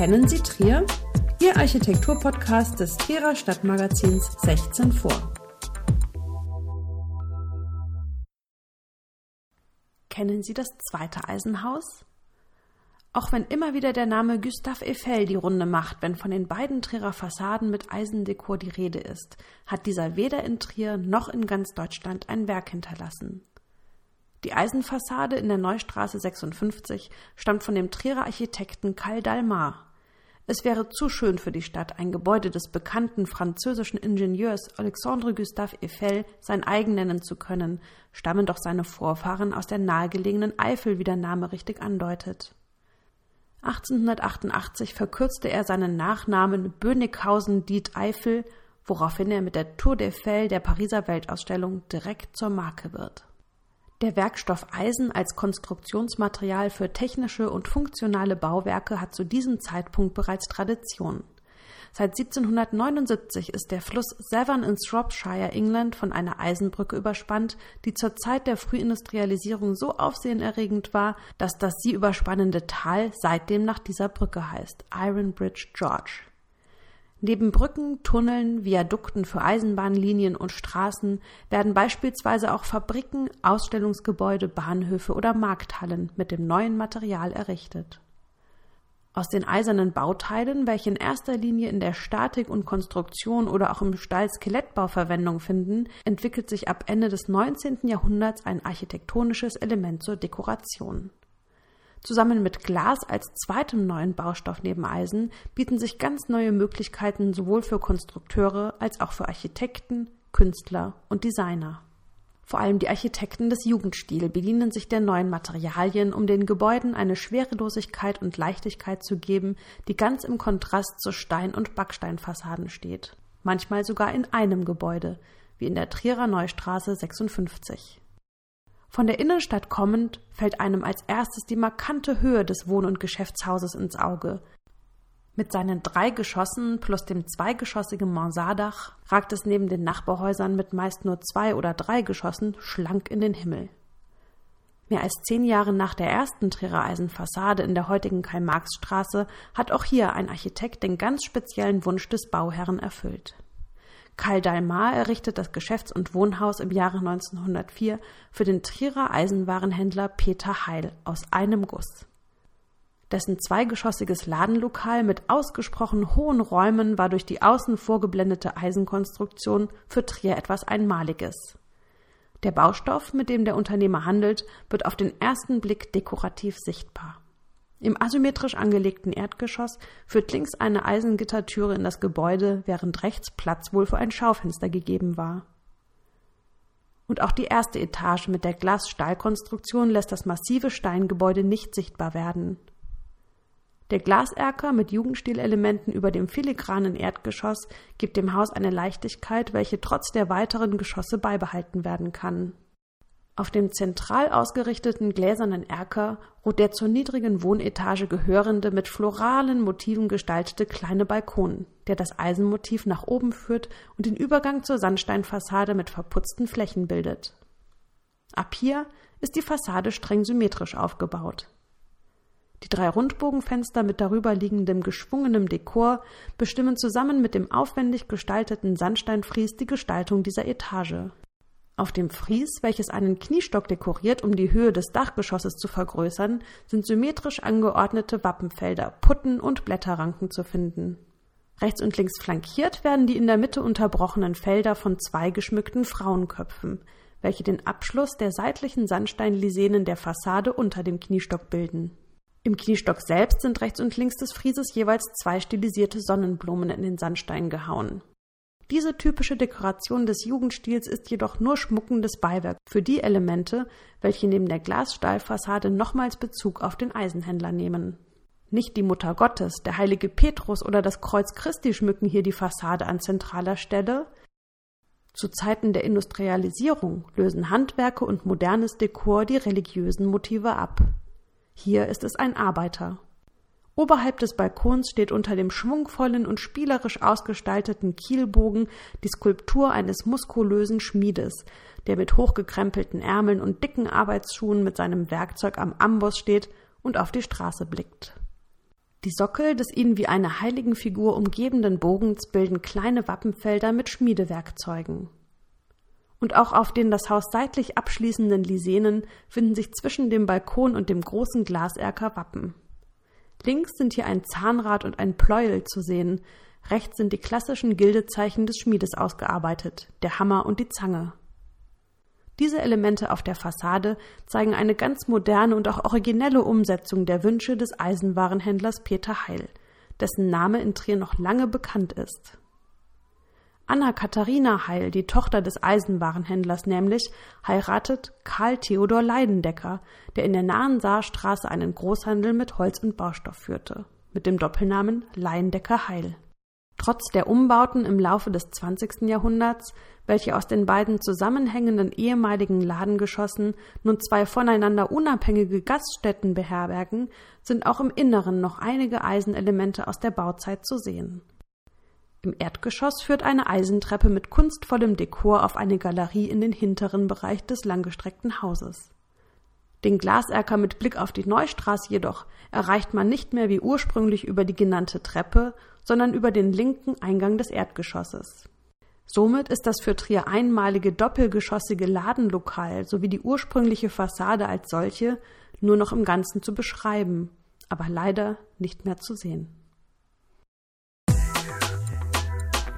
Kennen Sie Trier? Ihr Architekturpodcast des Trierer Stadtmagazins 16 vor. Kennen Sie das zweite Eisenhaus? Auch wenn immer wieder der Name Gustave Eiffel die Runde macht, wenn von den beiden Trierer Fassaden mit Eisendekor die Rede ist, hat dieser weder in Trier noch in ganz Deutschland ein Werk hinterlassen. Die Eisenfassade in der Neustraße 56 stammt von dem Trierer Architekten Karl Dalmar. Es wäre zu schön für die Stadt, ein Gebäude des bekannten französischen Ingenieurs Alexandre Gustave Eiffel sein eigen nennen zu können, stammen doch seine Vorfahren aus der nahegelegenen Eifel, wie der Name richtig andeutet. 1888 verkürzte er seinen Nachnamen Bönighausen-Diet Eifel, woraufhin er mit der Tour d'Eiffel der Pariser Weltausstellung direkt zur Marke wird. Der Werkstoff Eisen als Konstruktionsmaterial für technische und funktionale Bauwerke hat zu diesem Zeitpunkt bereits Tradition. Seit 1779 ist der Fluss Severn in Shropshire, England, von einer Eisenbrücke überspannt, die zur Zeit der Frühindustrialisierung so aufsehenerregend war, dass das sie überspannende Tal seitdem nach dieser Brücke heißt, Iron Bridge George. Neben Brücken, Tunneln, Viadukten für Eisenbahnlinien und Straßen werden beispielsweise auch Fabriken, Ausstellungsgebäude, Bahnhöfe oder Markthallen mit dem neuen Material errichtet. Aus den eisernen Bauteilen, welche in erster Linie in der Statik und Konstruktion oder auch im Stahlskelettbau Verwendung finden, entwickelt sich ab Ende des 19. Jahrhunderts ein architektonisches Element zur Dekoration. Zusammen mit Glas als zweitem neuen Baustoff neben Eisen bieten sich ganz neue Möglichkeiten sowohl für Konstrukteure als auch für Architekten, Künstler und Designer. Vor allem die Architekten des Jugendstils bedienen sich der neuen Materialien, um den Gebäuden eine Schwerelosigkeit und Leichtigkeit zu geben, die ganz im Kontrast zu Stein- und Backsteinfassaden steht. Manchmal sogar in einem Gebäude, wie in der Trierer Neustraße 56. Von der Innenstadt kommend fällt einem als erstes die markante Höhe des Wohn- und Geschäftshauses ins Auge. Mit seinen drei Geschossen plus dem zweigeschossigen Mansarddach ragt es neben den Nachbarhäusern mit meist nur zwei oder drei Geschossen schlank in den Himmel. Mehr als zehn Jahre nach der ersten Trierer Eisenfassade in der heutigen Karl-Marx-Straße hat auch hier ein Architekt den ganz speziellen Wunsch des Bauherren erfüllt. Karl Dalmar errichtet das Geschäfts- und Wohnhaus im Jahre 1904 für den Trierer Eisenwarenhändler Peter Heil aus einem Guss. Dessen zweigeschossiges Ladenlokal mit ausgesprochen hohen Räumen war durch die außen vorgeblendete Eisenkonstruktion für Trier etwas Einmaliges. Der Baustoff, mit dem der Unternehmer handelt, wird auf den ersten Blick dekorativ sichtbar. Im asymmetrisch angelegten Erdgeschoss führt links eine Eisengittertüre in das Gebäude, während rechts Platz wohl für ein Schaufenster gegeben war. Und auch die erste Etage mit der Glas-Stahlkonstruktion lässt das massive Steingebäude nicht sichtbar werden. Der Glaserker mit Jugendstilelementen über dem filigranen Erdgeschoss gibt dem Haus eine Leichtigkeit, welche trotz der weiteren Geschosse beibehalten werden kann. Auf dem zentral ausgerichteten gläsernen Erker ruht der zur niedrigen Wohnetage gehörende, mit floralen Motiven gestaltete kleine Balkon, der das Eisenmotiv nach oben führt und den Übergang zur Sandsteinfassade mit verputzten Flächen bildet. Ab hier ist die Fassade streng symmetrisch aufgebaut. Die drei Rundbogenfenster mit darüber liegendem geschwungenem Dekor bestimmen zusammen mit dem aufwendig gestalteten Sandsteinfries die Gestaltung dieser Etage. Auf dem Fries, welches einen Kniestock dekoriert, um die Höhe des Dachgeschosses zu vergrößern, sind symmetrisch angeordnete Wappenfelder, Putten und Blätterranken zu finden. Rechts und links flankiert werden die in der Mitte unterbrochenen Felder von zwei geschmückten Frauenköpfen, welche den Abschluss der seitlichen Sandsteinlisenen der Fassade unter dem Kniestock bilden. Im Kniestock selbst sind rechts und links des Frieses jeweils zwei stilisierte Sonnenblumen in den Sandstein gehauen. Diese typische Dekoration des Jugendstils ist jedoch nur schmuckendes Beiwerk für die Elemente, welche neben der Glasstahlfassade nochmals Bezug auf den Eisenhändler nehmen. Nicht die Mutter Gottes, der heilige Petrus oder das Kreuz Christi schmücken hier die Fassade an zentraler Stelle. Zu Zeiten der Industrialisierung lösen Handwerke und modernes Dekor die religiösen Motive ab. Hier ist es ein Arbeiter. Oberhalb des Balkons steht unter dem schwungvollen und spielerisch ausgestalteten Kielbogen die Skulptur eines muskulösen Schmiedes, der mit hochgekrempelten Ärmeln und dicken Arbeitsschuhen mit seinem Werkzeug am Amboss steht und auf die Straße blickt. Die Sockel des ihn wie eine Heiligenfigur umgebenden Bogens bilden kleine Wappenfelder mit Schmiedewerkzeugen. Und auch auf den das Haus seitlich abschließenden Lisenen finden sich zwischen dem Balkon und dem großen Glaserker Wappen. Links sind hier ein Zahnrad und ein Pleuel zu sehen, rechts sind die klassischen Gildezeichen des Schmiedes ausgearbeitet, der Hammer und die Zange. Diese Elemente auf der Fassade zeigen eine ganz moderne und auch originelle Umsetzung der Wünsche des Eisenwarenhändlers Peter Heil, dessen Name in Trier noch lange bekannt ist. Anna Katharina Heil, die Tochter des Eisenwarenhändlers nämlich, heiratet Karl Theodor Leidendecker, der in der nahen Saarstraße einen Großhandel mit Holz und Baustoff führte, mit dem Doppelnamen Leidendecker Heil. Trotz der Umbauten im Laufe des 20. Jahrhunderts, welche aus den beiden zusammenhängenden ehemaligen Ladengeschossen nun zwei voneinander unabhängige Gaststätten beherbergen, sind auch im Inneren noch einige Eisenelemente aus der Bauzeit zu sehen. Im Erdgeschoss führt eine Eisentreppe mit kunstvollem Dekor auf eine Galerie in den hinteren Bereich des langgestreckten Hauses. Den Glaserker mit Blick auf die Neustraße jedoch erreicht man nicht mehr wie ursprünglich über die genannte Treppe, sondern über den linken Eingang des Erdgeschosses. Somit ist das für Trier einmalige doppelgeschossige Ladenlokal sowie die ursprüngliche Fassade als solche nur noch im Ganzen zu beschreiben, aber leider nicht mehr zu sehen.